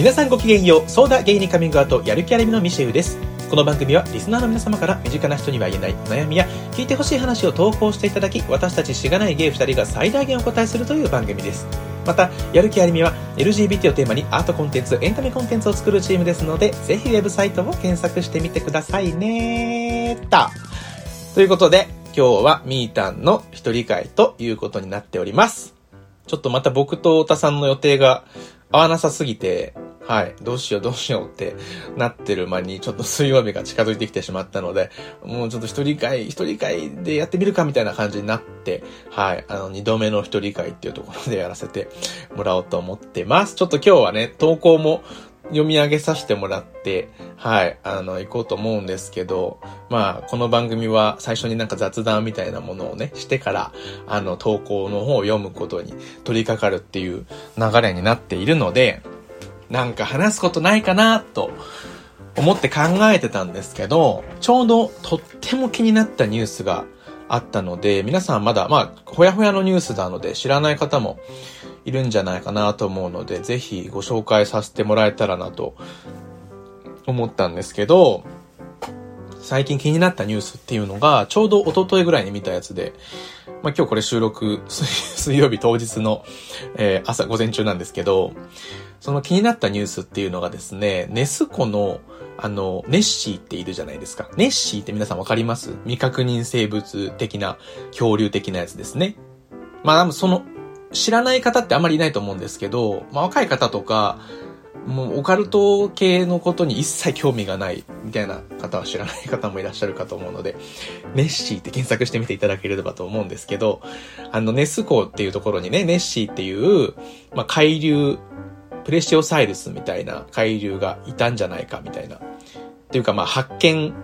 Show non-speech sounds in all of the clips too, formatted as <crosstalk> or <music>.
皆さんごきげんよう、ソーダゲイにカミングアウト、やる気ありみのミシェウです。この番組はリスナーの皆様から身近な人には言えない悩みや聞いてほしい話を投稿していただき、私たちしがないゲイ2人が最大限お答えするという番組です。また、やる気ありみは LGBT をテーマにアートコンテンツ、エンタメコンテンツを作るチームですので、ぜひウェブサイトを検索してみてくださいねーた。ということで、今日はみーたんの一人会ということになっております。ちょっとまた僕と太田さんの予定が合わなさすぎて、はい、どうしようどうしようってなってる間に、ちょっと水曜日が近づいてきてしまったので、もうちょっと一人会、一人会でやってみるかみたいな感じになって、はい、あの、二度目の一人会っていうところでやらせてもらおうと思ってます。ちょっと今日はね、投稿も読み上げさせてもらって、はい、あの、行こうと思うんですけど、まあ、この番組は最初になんか雑談みたいなものをね、してから、あの、投稿の方を読むことに取り掛かるっていう流れになっているので、なんか話すことないかなと思って考えてたんですけど、ちょうどとっても気になったニュースがあったので、皆さんまだ、まあ、ほやほやのニュースなので知らない方もいるんじゃないかなと思うので、ぜひご紹介させてもらえたらなと思ったんですけど、最近気になったニュースっていうのが、ちょうど一昨日ぐらいに見たやつで、まあ、今日これ収録、<laughs> 水曜日当日の、えー朝午前中なんですけど、その気になったニュースっていうのがですね、ネスコの、あの、ネッシーっているじゃないですか。ネッシーって皆さんわかります？未確認生物的な、恐竜的なやつですね。まあ、その、知らない方ってあんまりいないと思うんですけど、まあ、若い方とか、もうオカルト系のことに一切興味がないみたいな方は知らない方もいらっしゃるかと思うので、ネッシーって検索してみていただければと思うんですけど、あの、ネスコっていうところにね、ネッシーっていう、まあ、海流、プレシオサイルスみたいな海流がいたんじゃないかみたいな。っていうかまあ発見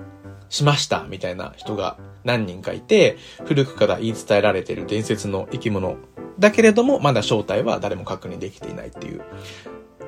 しましたみたいな人が何人かいて、古くから言い伝えられている伝説の生き物だけれども、まだ正体は誰も確認できていないっていう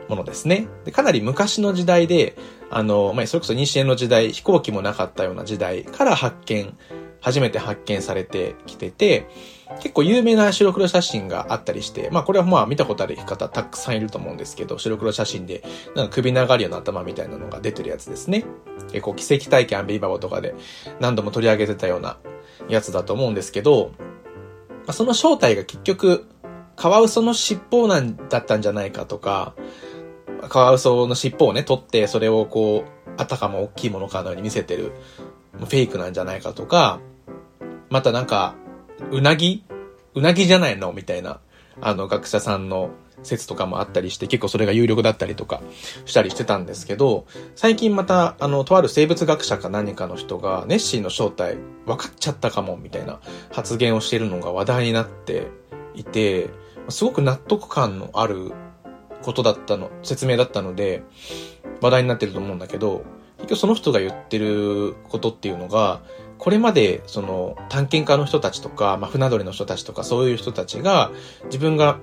ものですね。でかなり昔の時代で、あの、まあ、それこそ西の時代、飛行機もなかったような時代から発見、初めて発見されてきてて、結構有名な白黒写真があったりして、まあこれはまあ見たことある方たくさんいると思うんですけど、白黒写真で、なんか首長竜の頭みたいなのが出てるやつですね。結構奇跡体験アンビリバボとかで何度も取り上げてたようなやつだと思うんですけど、まあ、その正体が結局、カワウソの尻尾なんだったんじゃないかとか、カワウソの尻尾をね、取って、それをこう、あたかも大きいものかのように見せてる、フェイクなんじゃないかとか、またなんか、うなぎ？うなぎじゃないの？みたいな、あの、学者さんの説とかもあったりして、結構それが有力だったりとかしたりしてたんですけど、最近また、あの、とある生物学者か何かの人が、ネッシーの正体分かっちゃったかも、みたいな発言をしているのが話題になっていて、すごく納得感のあることだったの、説明だったので、話題になってると思うんだけど、結局その人が言ってることっていうのが、これまでその探検家の人たちとか、まあ、船乗りの人たちとかそういう人たちが自分が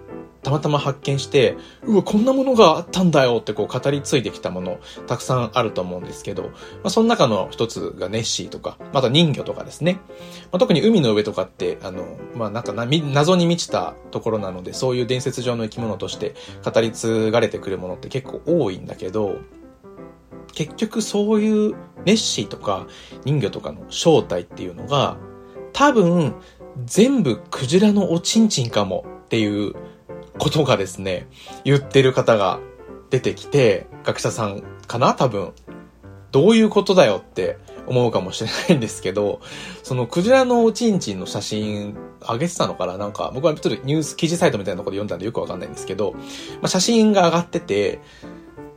たまたま発見して、うわ、こんなものがあったんだよってこう語り継いできたものたくさんあると思うんですけど、まあ、その中の一つがネッシーとか、また人魚とかですね。まあ、特に海の上とかって、あの、まあ、なんか謎に満ちたところなので、そういう伝説上の生き物として語り継がれてくるものって結構多いんだけど、結局そういうネッシーとか人魚とかの正体っていうのが多分全部クジラのおちんちんかもっていうことがですね、言ってる方が出てきて、学者さんかな？多分。どういうことだよって思うかもしれないんですけど、そのクジラのおちんちんの写真上げてたのかな？なんか僕はちょっとニュース記事サイトみたいなところで読んだんでよくわかんないんですけど、まあ、写真が上がってて、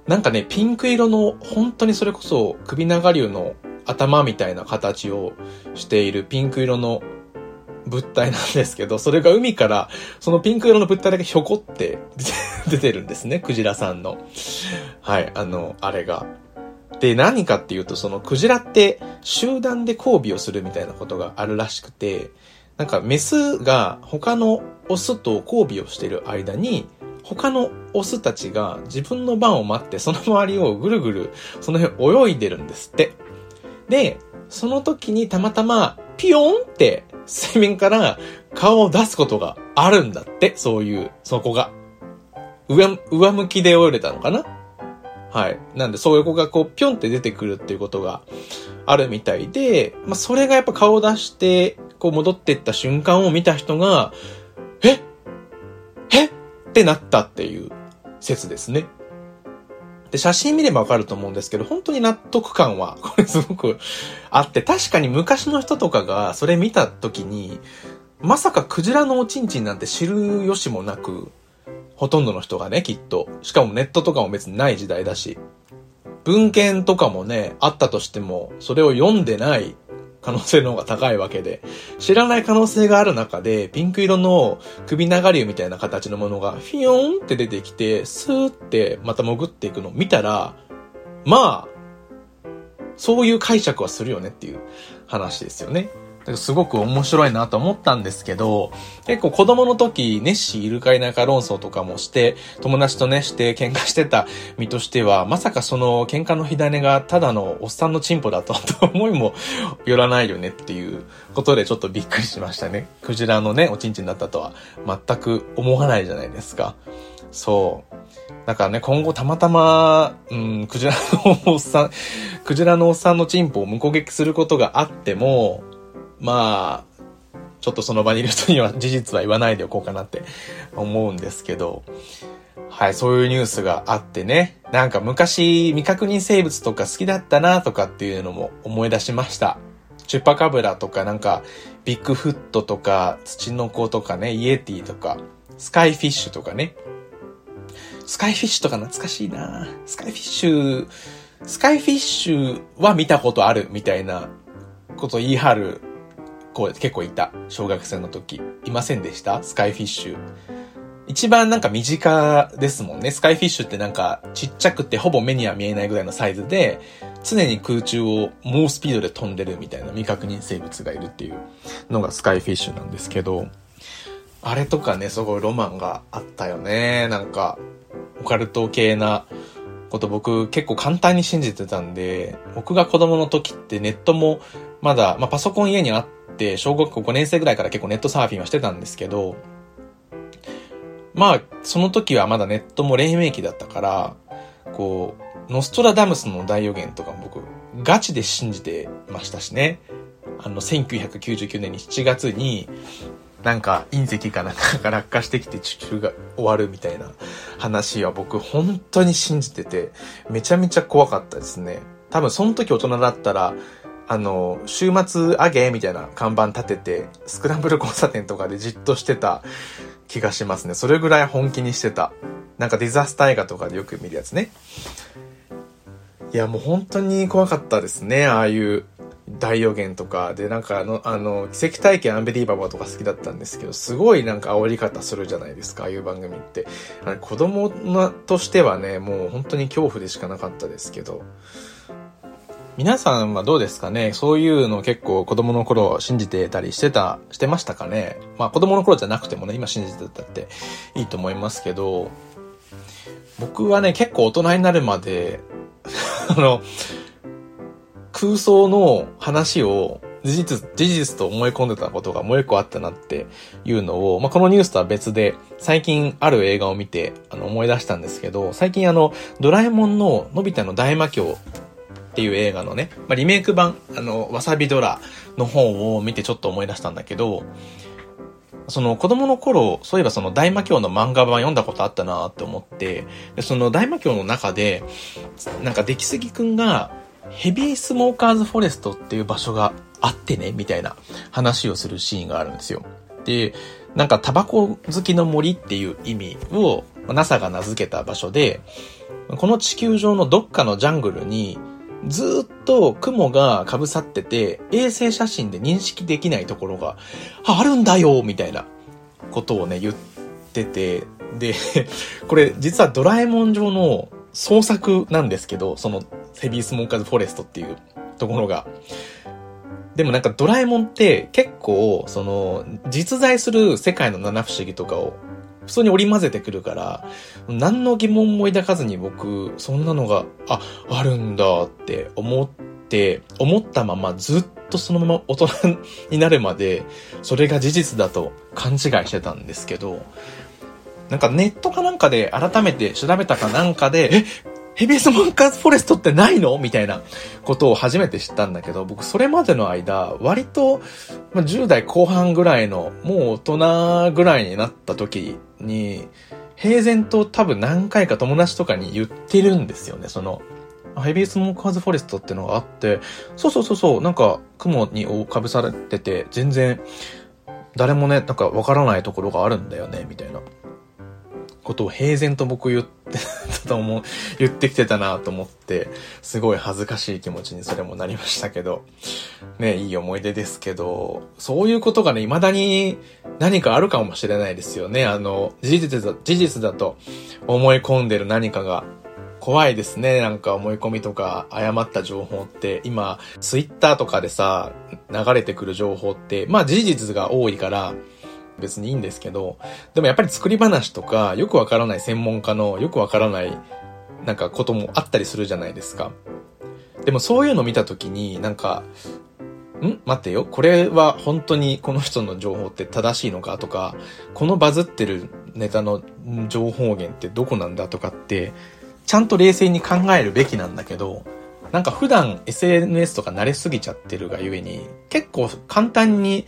なんかね、ピンク色の、本当にそれこそ首長竜の頭みたいな形をしているピンク色の物体なんですけど、それが海から、そのピンク色の物体だけひょこって <laughs> 出てるんですね、クジラさんの。はい、あの、あれが。で、何かっていうと、そのクジラって集団で交尾をするみたいなことがあるらしくて、なんかメスが他のオスと交尾をしている間に、他のオスたちが自分の番を待ってその周りをぐるぐるその辺泳いでるんですって。で、その時にたまたまピヨンって水面から顔を出すことがあるんだって、そういう、そこが。上、上向きで泳いでたのかな？はい。なんで、そういう子がこう、ぴょんって出てくるっていうことがあるみたいで、まあ、それがやっぱ顔を出して、こう戻っていった瞬間を見た人が、え？え？ってなったっていう説ですね。で、写真見ればわかると思うんですけど、本当に納得感は、<laughs> これすごくあって、確かに昔の人とかがそれ見た時に、まさかクジラのおちんちんなんて知る由もなく、ほとんどの人がね、きっと。しかもネットとかも別にない時代だし。文献とかもね、あったとしても、それを読んでない可能性の方が高いわけで、知らない可能性がある中で、ピンク色の首長竜みたいな形のものが、フィヨーンって出てきて、スーってまた潜っていくのを見たら、まあ、そういう解釈はするよねっていう話ですよね。すごく面白いなと思ったんですけど、結構子供の時、ネッシーいるかいないか論争とかもして、友達とね、して喧嘩してた身としては、まさかその喧嘩の火種がただのおっさんのチンポだと、<laughs> 思いもよらないよねっていうことでちょっとびっくりしましたね。クジラのね、おちんちんだったとは全く思わないじゃないですか。そう。だからね、今後たまたま、うん、クジラのおっさん、クジラのおっさんのチンポを無攻撃することがあっても、まあ、ちょっとその場にいる人には事実は言わないでおこうかなって思うんですけど、はい、そういうニュースがあってね、なんか昔未確認生物とか好きだったなとかっていうのも思い出しました。チュッパカブラとかなんかビッグフットとか土の子とかね、イエティとかスカイフィッシュとかね。スカイフィッシュとか懐かしいなスカイフィッシュ、スカイフィッシュは見たことあるみたいなこと言い張る構、結構いた。小学生の時。いませんでした？スカイフィッシュ。一番なんか身近ですもんね。スカイフィッシュってなんかちっちゃくてほぼ目には見えないぐらいのサイズで、常に空中を猛スピードで飛んでるみたいな未確認生物がいるっていうのがスカイフィッシュなんですけど、あれとかね、すごいロマンがあったよね。なんか、オカルト系なこと僕結構簡単に信じてたんで、僕が子供の時ってネットもまだ、まあ、パソコン家にあって、小学校5年生ぐらいから結構ネットサーフィンはしてたんですけど、まあ、その時はまだネットも黎明期だったから、こう、ノストラダムスの大予言とか僕、ガチで信じてましたしね。あの、1999年に7月に、なんか隕石かなんかが落下してきて地球が終わるみたいな話は僕本当に信じてて、めちゃめちゃ怖かったですね。多分その時大人だったら、あの、週末あげみたいな看板立てて、スクランブル交差点とかでじっとしてた気がしますね。それぐらい本気にしてた。なんかディザスター映画とかでよく見るやつね。いや、もう本当に怖かったですね。ああいう大予言とか。で、なんかあの、あの、奇跡体験アンビリーバボーとか好きだったんですけど、すごいなんか煽り方するじゃないですか、ああいう番組って。子供としてはね、もう本当に恐怖でしかなかったですけど。皆さんはどうですかね？そういうの結構子供の頃信じてたりしてた、してましたかね？まあ子供の頃じゃなくてもね、今信じてたっていいと思いますけど、僕はね、結構大人になるまで <laughs> あの、空想の話を事実、事実と思い込んでたことがもう一個あったなっていうのを、まあ、このニュースとは別で、最近ある映画を見て、あの、思い出したんですけど、最近あの、ドラえもんののび太の大魔教っていう映画のね、まあ、リメイク版、あの、わさびドラの本を見てちょっと思い出したんだけど、その子供の頃、そういえばその大魔教の漫画版読んだことあったなって思って、でその大魔教の中で、なんか出来すぎくんがヘビースモーカーズフォレストっていう場所があってね、みたいな話をするシーンがあるんですよ。で、なんかタバコ好きの森っていう意味を NASA が名付けた場所で、この地球上のどっかのジャングルにずっと雲が被さってて、衛星写真で認識できないところがあるんだよみたいなことをね、言ってて、で、<laughs> これ実はドラえもん上の創作なんですけど、そのヘビースモーカーズフォレストっていうところが。でもなんかドラえもんって結構、その、実在する世界の七不思議とかを普通に織り交ぜてくるから、何の疑問も抱かずに僕、そんなのが、あ、あるんだって思って、思ったままずっとそのまま大人になるまで、それが事実だと勘違いしてたんですけど、なんかネットかなんかで改めて調べたかなんかで、え、ヘビースモンカーズフォレストってないの？みたいなことを初めて知ったんだけど、僕それまでの間、割と、ま、10代後半ぐらいの、もう大人ぐらいになった時に、平然と多分何回か友達とかに言ってるんですよね、その、ヘビースモーカーズフォレストってのがあって、そうそうそうそう、なんか雲に覆かぶされてて、全然誰もね、なんかわからないところがあるんだよね、みたいな。ことを平然と僕言ってたと思う、<laughs> 言ってきてたなと思って、すごい恥ずかしい気持ちにそれもなりましたけど、ね、いい思い出ですけど、そういうことがね、未だに何かあるかもしれないですよね。あの、事実だ、事実だと思い込んでる何かが怖いですね。なんか思い込みとか誤った情報って、今、ツイッターとかでさ、流れてくる情報って、まあ事実が多いから、別にいいんですけど、でもやっぱり作り話とか、よくわからない専門家のよくわからない、なんかこともあったりするじゃないですか。でもそういうの見たときに、なんか、ん？待ってよ。これは本当にこの人の情報って正しいのかとか、このバズってるネタの情報源ってどこなんだとかって、ちゃんと冷静に考えるべきなんだけど、なんか普段 SNS とか慣れすぎちゃってるがゆえに、結構簡単に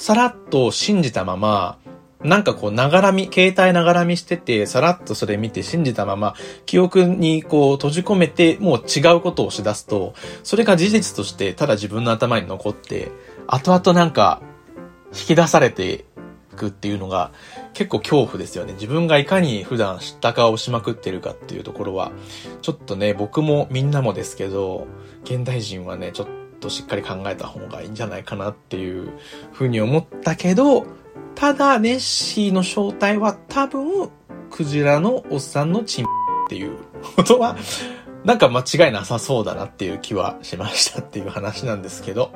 さらっと信じたまま、なんかこう、ながらみ、携帯ながらみしてて、さらっとそれ見て信じたまま、記憶にこう閉じ込めて、もう違うことをしだすと、それが事実としてただ自分の頭に残って、後々なんか、引き出されていくっていうのが、結構恐怖ですよね。自分がいかに普段知ったかをしまくってるかっていうところは、ちょっとね、僕もみんなもですけど、現代人はね、ちょっととしっかり考えた方がいいんじゃないかなっていうふうに思ったけど、ただ、ネッシーの正体は多分、クジラのおっさんのチンっていうことは、なんか間違いなさそうだなっていう気はしましたっていう話なんですけど、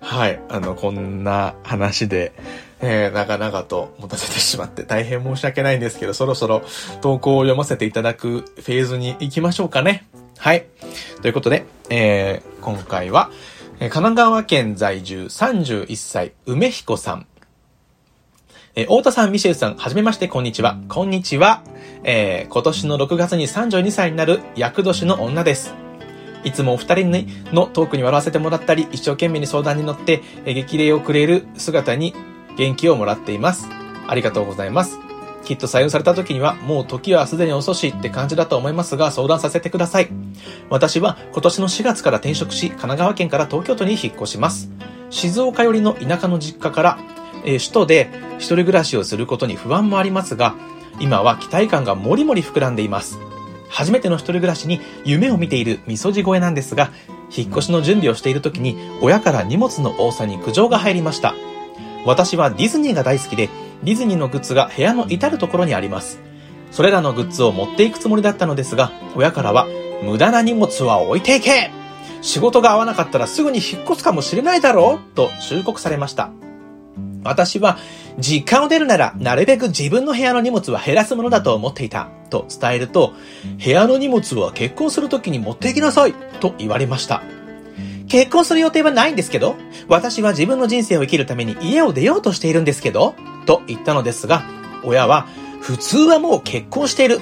はい、あの、こんな話で、えー、長々と持たせてしまって大変申し訳ないんですけど、そろそろ投稿を読ませていただくフェーズに行きましょうかね。はい。ということで、えー、今回は、神奈川県在住31歳、梅彦さん。えー、太田さん、ミシェルさん、はじめまして、こんにちは。こんにちは。えー、今年の6月に32歳になる、役年の女です。いつもお二人のトークに笑わせてもらったり、一生懸命に相談に乗って、え、激励をくれる姿に元気をもらっています。ありがとうございます。きっと採用された時にはもう時はすでに遅しって感じだと思いますが相談させてください。私は今年の4月から転職し、神奈川県から東京都に引っ越します。静岡寄りの田舎の実家から、えー、首都で一人暮らしをすることに不安もありますが、今は期待感がもりもり膨らんでいます。初めての一人暮らしに夢を見ているみそじ声なんですが、引っ越しの準備をしている時に親から荷物の多さに苦情が入りました。私はディズニーが大好きで、ディズニーのグッズが部屋の至るところにあります。それらのグッズを持っていくつもりだったのですが、親からは、無駄な荷物は置いていけ仕事が合わなかったらすぐに引っ越すかもしれないだろうと忠告されました。私は、実家を出るなら、なるべく自分の部屋の荷物は減らすものだと思っていた、と伝えると、部屋の荷物は結婚するときに持っていきなさい、と言われました。結婚する予定はないんですけど、私は自分の人生を生きるために家を出ようとしているんですけど、と言ったのですが、親は、普通はもう結婚している。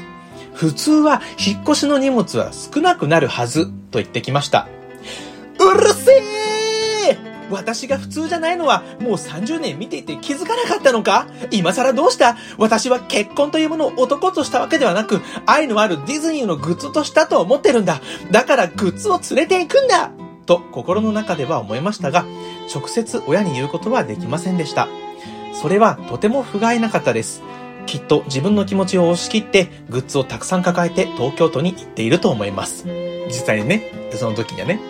普通は引っ越しの荷物は少なくなるはず、と言ってきました。うるせえ私が普通じゃないのはもう30年見ていて気づかなかったのか？今更どうした？私は結婚というものを男としたわけではなく、愛のあるディズニーのグッズとしたと思ってるんだ。だからグッズを連れて行くんだと心の中では思いましたが、直接親に言うことはできませんでした。それはとても不甲斐なかったです。きっと自分の気持ちを押し切ってグッズをたくさん抱えて東京都に行っていると思います。実際にね、その時にはね。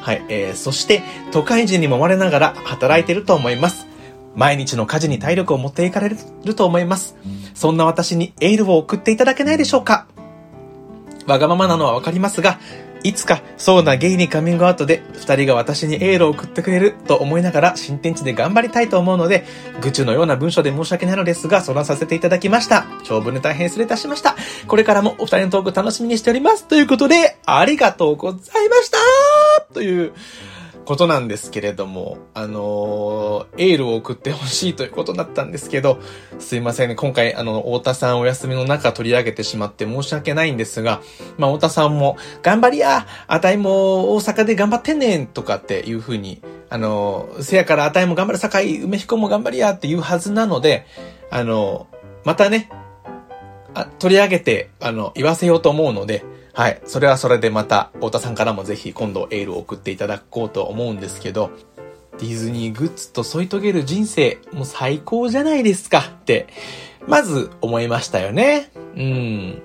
はい、えー、そして都会人にもまれながら働いていると思います。毎日の家事に体力を持っていかれると思います。そんな私にエールを送っていただけないでしょうかわがままなのはわかりますが、いつかそうなゲイにカミングアウトで二人が私にエールを送ってくれると思いながら新天地で頑張りたいと思うので、愚痴のような文章で申し訳ないのですが、そらさせていただきました。長文で大変失礼いたしました。これからもお二人のトーク楽しみにしております。ということで、ありがとうございましたということなんですけれども、あのー、エールを送ってほしいということだったんですけど、すいませんね。今回、あの、太田さんお休みの中取り上げてしまって申し訳ないんですが、まあ、太田さんも、頑張りやあたいも大阪で頑張ってんねんとかっていう風に、あのー、せやからあたいも頑張る境、梅彦も頑張りやっていうはずなので、あのー、またね、あ取り上げて、あの、言わせようと思うので、はい。それはそれでまた、太田さんからもぜひ今度エールを送っていただこうと思うんですけど、ディズニーグッズと添い遂げる人生、もう最高じゃないですかって、まず思いましたよね。うん。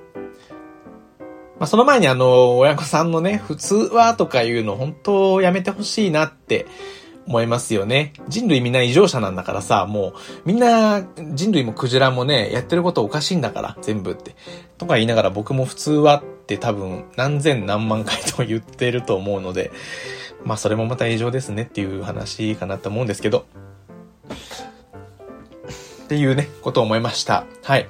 まあ、その前にあの、親御さんのね、普通はとかいうの本当やめてほしいなって思いますよね。人類みんな異常者なんだからさ、もう、みんな、人類もクジラもね、やってることおかしいんだから、全部って。とか言いながら僕も普通はって多分何千何万回と言ってると思うので、まあそれもまた異常ですねっていう話かなと思うんですけど、っていうね、ことを思いました。はい。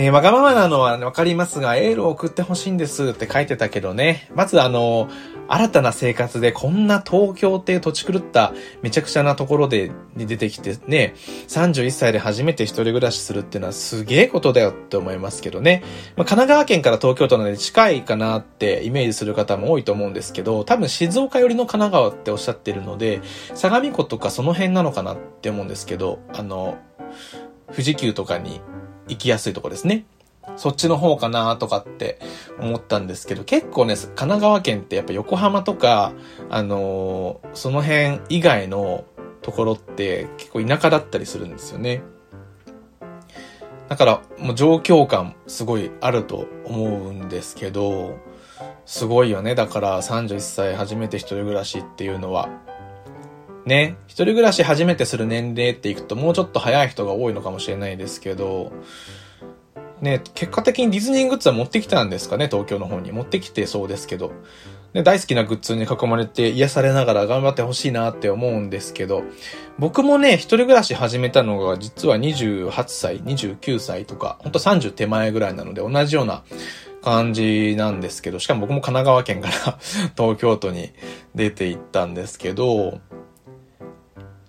ねわがままなのはわかりますが、エールを送ってほしいんですって書いてたけどね。まずあの、新たな生活でこんな東京って土地狂っためちゃくちゃなところで出てきてね、31歳で初めて一人暮らしするっていうのはすげえことだよって思いますけどね。まあ、神奈川県から東京都なので近いかなってイメージする方も多いと思うんですけど、多分静岡寄りの神奈川っておっしゃってるので、相模湖とかその辺なのかなって思うんですけど、あの、富士急とかに行きやすいとこですね。そっちの方かなとかって思ったんですけど、結構ね、神奈川県ってやっぱ横浜とか、あのー、その辺以外のところって結構田舎だったりするんですよね。だから、もう状況感すごいあると思うんですけど、すごいよね。だから31歳初めて一人暮らしっていうのは。ね、一人暮らし初めてする年齢っていくともうちょっと早い人が多いのかもしれないですけど、ね、結果的にディズニーグッズは持ってきたんですかね、東京の方に。持ってきてそうですけど。ね、大好きなグッズに囲まれて癒されながら頑張ってほしいなって思うんですけど、僕もね、一人暮らし始めたのが実は28歳、29歳とか、ほんと30手前ぐらいなので同じような感じなんですけど、しかも僕も神奈川県から <laughs> 東京都に出て行ったんですけど、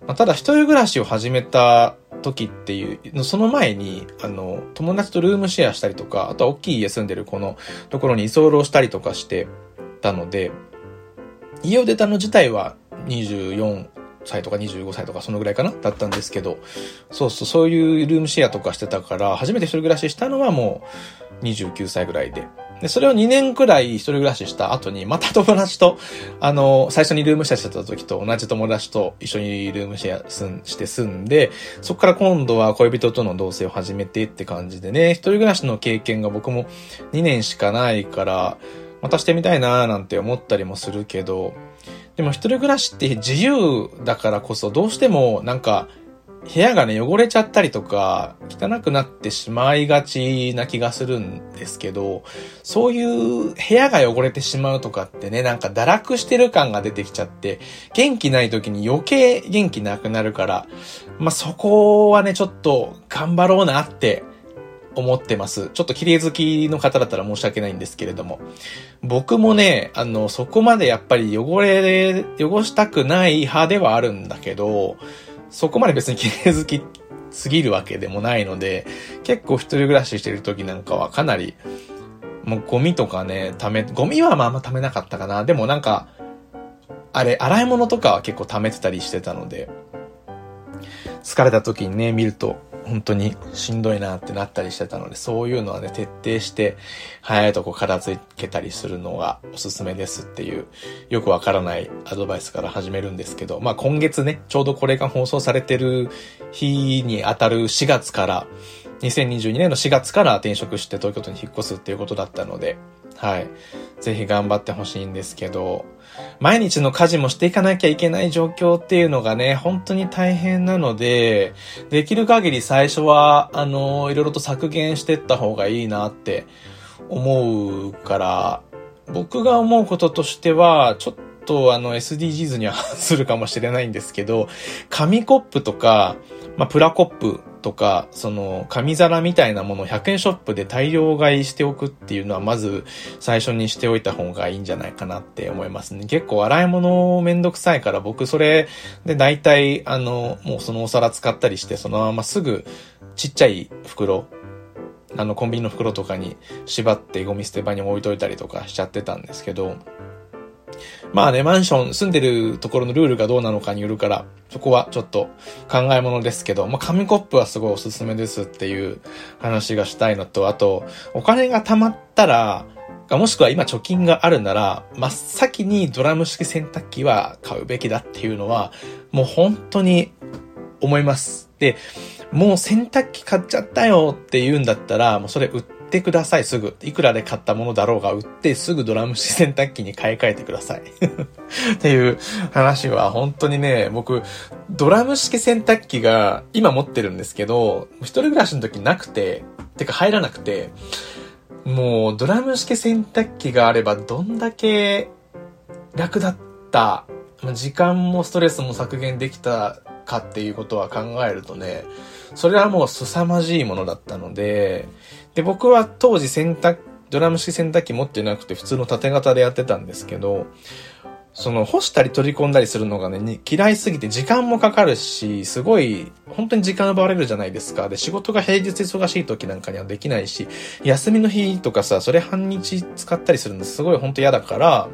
まあ、ただ一人暮らしを始めた時っていう、その前に、あの、友達とルームシェアしたりとか、あとは大きい家住んでるこのところに居候したりとかしてたので、家を出たの自体は24歳とか25歳とかそのぐらいかな？だったんですけど、そうそう、そういうルームシェアとかしてたから、初めて一人暮らししたのはもう29歳ぐらいで。で、それを2年くらい一人暮らしした後に、また友達と、あの、最初にルームシェアしてた時と同じ友達と一緒にルームシェアすんして住んで、そこから今度は恋人との同棲を始めてって感じでね、一人暮らしの経験が僕も2年しかないから、またしてみたいなーなんて思ったりもするけど、でも一人暮らしって自由だからこそどうしてもなんか部屋がね、汚れちゃったりとか、汚くなってしまいがちな気がするんですけど、そういう部屋が汚れてしまうとかってね、なんか堕落してる感が出てきちゃって、元気ない時に余計元気なくなるから、まあ、そこはね、ちょっと頑張ろうなって思ってます。ちょっと綺麗好きの方だったら申し訳ないんですけれども。僕もね、あの、そこまでやっぱり汚れ、汚したくない派ではあるんだけど、そこまで別に綺麗好きすぎるわけでもないので、結構一人暮らししてる時なんかはかなり、もうゴミとかね、ため、ゴミはまあまあんま貯めなかったかな。でもなんか、あれ、洗い物とかは結構貯めてたりしてたので、疲れた時にね、見ると、本当にしんどいなってなったりしてたので、そういうのはね、徹底して、早いとこ片付けたりするのがおすすめですっていう、よくわからないアドバイスから始めるんですけど、まあ今月ね、ちょうどこれが放送されてる日に当たる4月から、2022年の4月から転職して東京都に引っ越すっていうことだったので、はい。ぜひ頑張ってほしいんですけど、毎日の家事もしていかなきゃいけない状況っていうのがね、本当に大変なので、できる限り最初は、あの、いろいろと削減していった方がいいなって思うから、僕が思うこととしては、ちょっとあの SDGs にはするかもしれないんですけど、紙コップとか、まあ、プラコップとか、その、紙皿みたいなものを100円ショップで大量買いしておくっていうのは、まず最初にしておいた方がいいんじゃないかなって思いますね。結構洗い物めんどくさいから、僕それで大体、あの、もうそのお皿使ったりして、そのまますぐちっちゃい袋、あの、コンビニの袋とかに縛ってゴミ捨て場に置いといたりとかしちゃってたんですけど、まあね、マンション、住んでるところのルールがどうなのかによるから、そこはちょっと考え物ですけど、まあ紙コップはすごいおすすめですっていう話がしたいのと、あと、お金が貯まったら、もしくは今貯金があるなら、真っ先にドラム式洗濯機は買うべきだっていうのは、もう本当に思います。で、もう洗濯機買っちゃったよって言うんだったら、もうそれ売っててください、すぐ。いくらで買ったものだろうが売って、すぐドラム式洗濯機に買い替えてください。<laughs> っていう話は本当にね、僕、ドラム式洗濯機が今持ってるんですけど、一人暮らしの時なくて、てか入らなくて、もうドラム式洗濯機があればどんだけ楽だった、時間もストレスも削減できたかっていうことは考えるとね、それはもう凄まじいものだったので、で、僕は当時洗濯、ドラム式洗濯機持ってなくて普通の縦型でやってたんですけど、その干したり取り込んだりするのがね、嫌いすぎて時間もかかるし、すごい、本当に時間奪われるじゃないですか。で、仕事が平日忙しい時なんかにはできないし、休みの日とかさ、それ半日使ったりするのすごい本当嫌だから、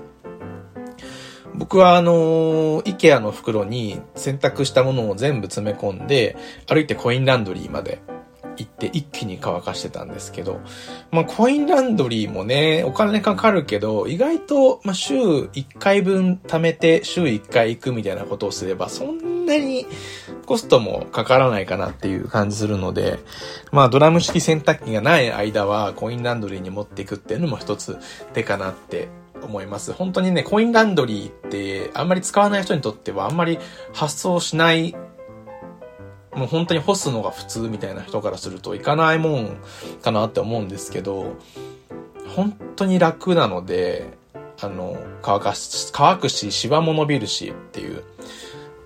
僕はあの、イケアの袋に洗濯したものを全部詰め込んで、歩いてコインランドリーまで行って一気に乾かしてたんですけど、まあコインランドリーもね、お金かかるけど、意外と、まあ週1回分貯めて週1回行くみたいなことをすれば、そんなにコストもかからないかなっていう感じするので、まあドラム式洗濯機がない間はコインランドリーに持っていくっていうのも一つ手かなって思います。本当にね、コインランドリーってあんまり使わない人にとってはあんまり発送しないもう本当に干すのが普通みたいな人からするといかないもんかなって思うんですけど、本当に楽なので、あの、乾かし、乾くし、シワも伸びるしっていう。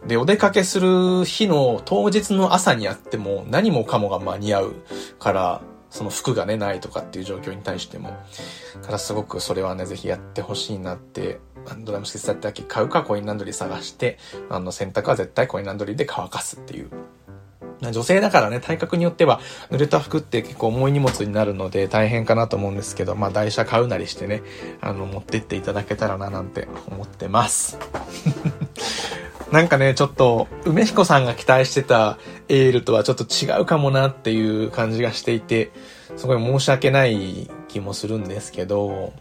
で、お出かけする日の当日の朝にやっても何もかもが間に合うから、その服がね、ないとかっていう状況に対しても。からすごくそれはね、ぜひやってほしいなって、ドラム式洗濯機買うかコインランドリー探して、あの洗濯は絶対コインランドリーで乾かすっていう女性だからね、体格によっては濡れた服って結構重い荷物になるので大変かなと思うんですけど、まあ台車買うなりしてね、あの、持ってっていただけたらななんて思ってます。<laughs> なんかね、ちょっと、梅彦さんが期待してたエールとはちょっと違うかもなっていう感じがしていて、すごい申し訳ない気もするんですけど、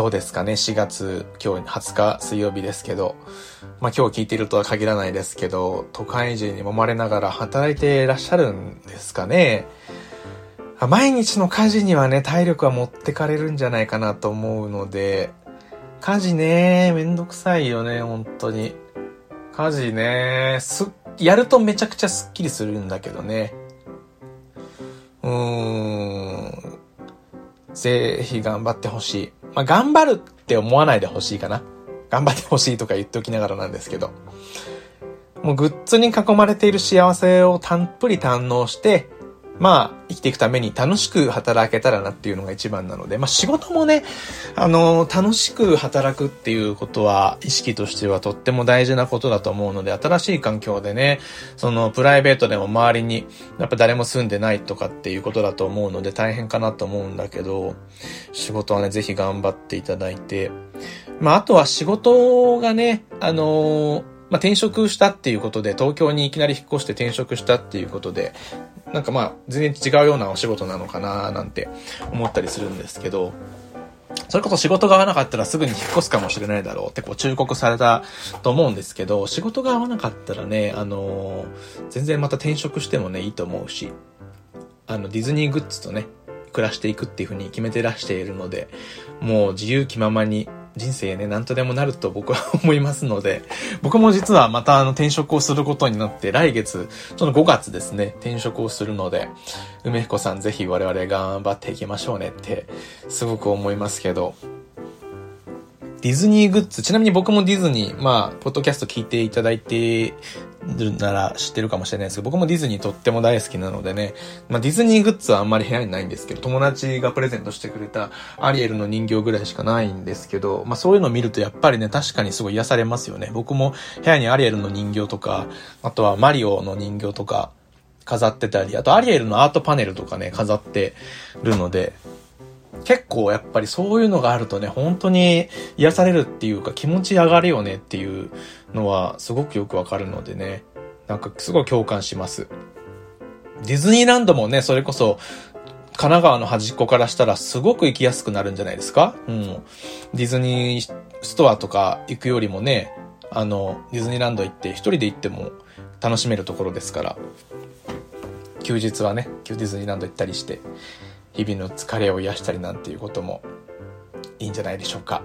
どうですかね ?4 月、今日20日水曜日ですけど、まあ今日聞いてるとは限らないですけど、都会人に揉まれながら働いていらっしゃるんですかね？毎日の家事にはね、体力は持ってかれるんじゃないかなと思うので、家事ね、めんどくさいよね、本当に。家事ね、す、やるとめちゃくちゃスッキリするんだけどね。うーん。ぜひ頑張ってほしい。まあ、頑張るって思わないでほしいかな。頑張ってほしいとか言っておきながらなんですけど。もうグッズに囲まれている幸せをたっぷり堪能して、まあ、生きていくために楽しく働けたらなっていうのが一番なので、まあ仕事もね、あの、楽しく働くっていうことは意識としてはとっても大事なことだと思うので、新しい環境でね、そのプライベートでも周りにやっぱ誰も住んでないとかっていうことだと思うので大変かなと思うんだけど、仕事はね、ぜひ頑張っていただいて、まああとは仕事がね、あのまあ、転職したっていうことで、東京にいきなり引っ越して転職したっていうことで、なんかまあ、全然違うようなお仕事なのかななんて思ったりするんですけど、それこそ仕事が合わなかったらすぐに引っ越すかもしれないだろうってこう忠告されたと思うんですけど、仕事が合わなかったらね、あのー、全然また転職してもね、いいと思うし、あの、ディズニーグッズとね、暮らしていくっていうふうに決めてらしているので、もう自由気ままに人生ね、何とでもなると僕は思いますので、<laughs> 僕も実はまたあの転職をすることになって、来月、その5月ですね、転職をするので、梅彦さんぜひ我々頑張っていきましょうねって、すごく思いますけど、ディズニーグッズ、ちなみに僕もディズニー、まあ、ポッドキャスト聞いていただいてるなら知ってるかもしれないですけど、僕もディズニーとっても大好きなのでね、まあディズニーグッズはあんまり部屋にないんですけど、友達がプレゼントしてくれたアリエルの人形ぐらいしかないんですけど、まあそういうのを見るとやっぱりね、確かにすごい癒されますよね。僕も部屋にアリエルの人形とか、あとはマリオの人形とか飾ってたり、あとアリエルのアートパネルとかね、飾ってるので、結構やっぱりそういうのがあるとね、本当に癒されるっていうか気持ち上がるよねっていうのはすごくよくわかるのでね、なんかすごい共感します。ディズニーランドもね、それこそ神奈川の端っこからしたらすごく行きやすくなるんじゃないですか？うん。ディズニーストアとか行くよりもね、あの、ディズニーランド行って一人で行っても楽しめるところですから、休日はね、ディズニーランド行ったりして、日々の疲れを癒したりなんていうこともいいんじゃないでしょうか。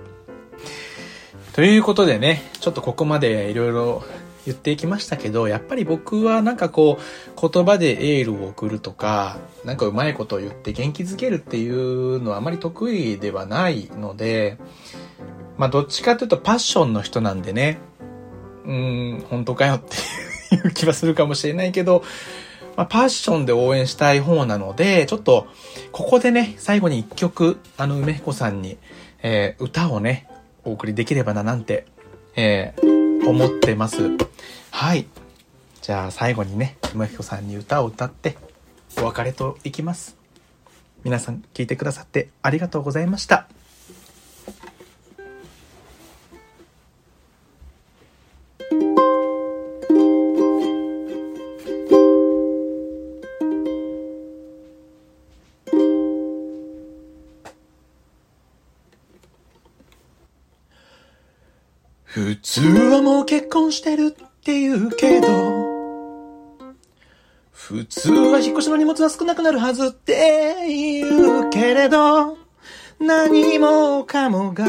ということでね、ちょっとここまでいろいろ言っていきましたけど、やっぱり僕はなんかこう、言葉でエールを送るとか、なんかうまいことを言って元気づけるっていうのはあまり得意ではないので、まあどっちかというとパッションの人なんでね、うーん、本当かよっていう気はするかもしれないけど、まあ、パッションで応援したい方なので、ちょっと、ここでね、最後に一曲、あの、梅彦さんに、えー、歌をね、お送りできればななんて、えー、思ってます。はい。じゃあ、最後にね、梅彦さんに歌を歌って、お別れといきます。皆さん、聞いてくださってありがとうございました。結婚してるって言うけど、普通は引っ越しの荷物は少なくなるはずって言うけれど、何もかもが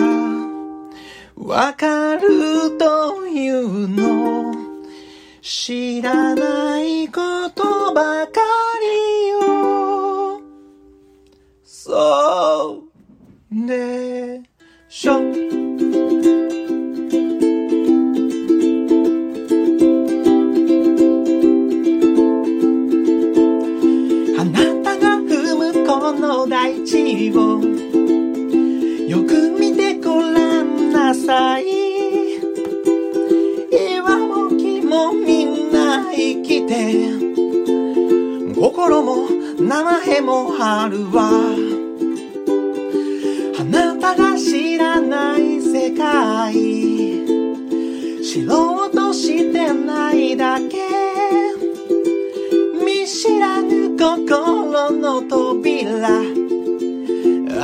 わかるというの。知らないことばかりよそうでしょ地を。よく見てごらんなさい。岩も木もみんな生きて。心も名前もあるわあなたが知らない世界。知ろうとしてないだけ。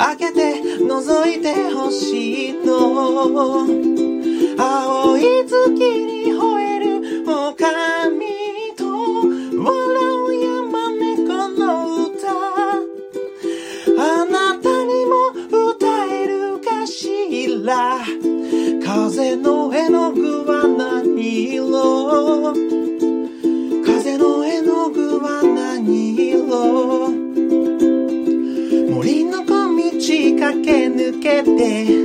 開けて覗いてほしいと。青い Day.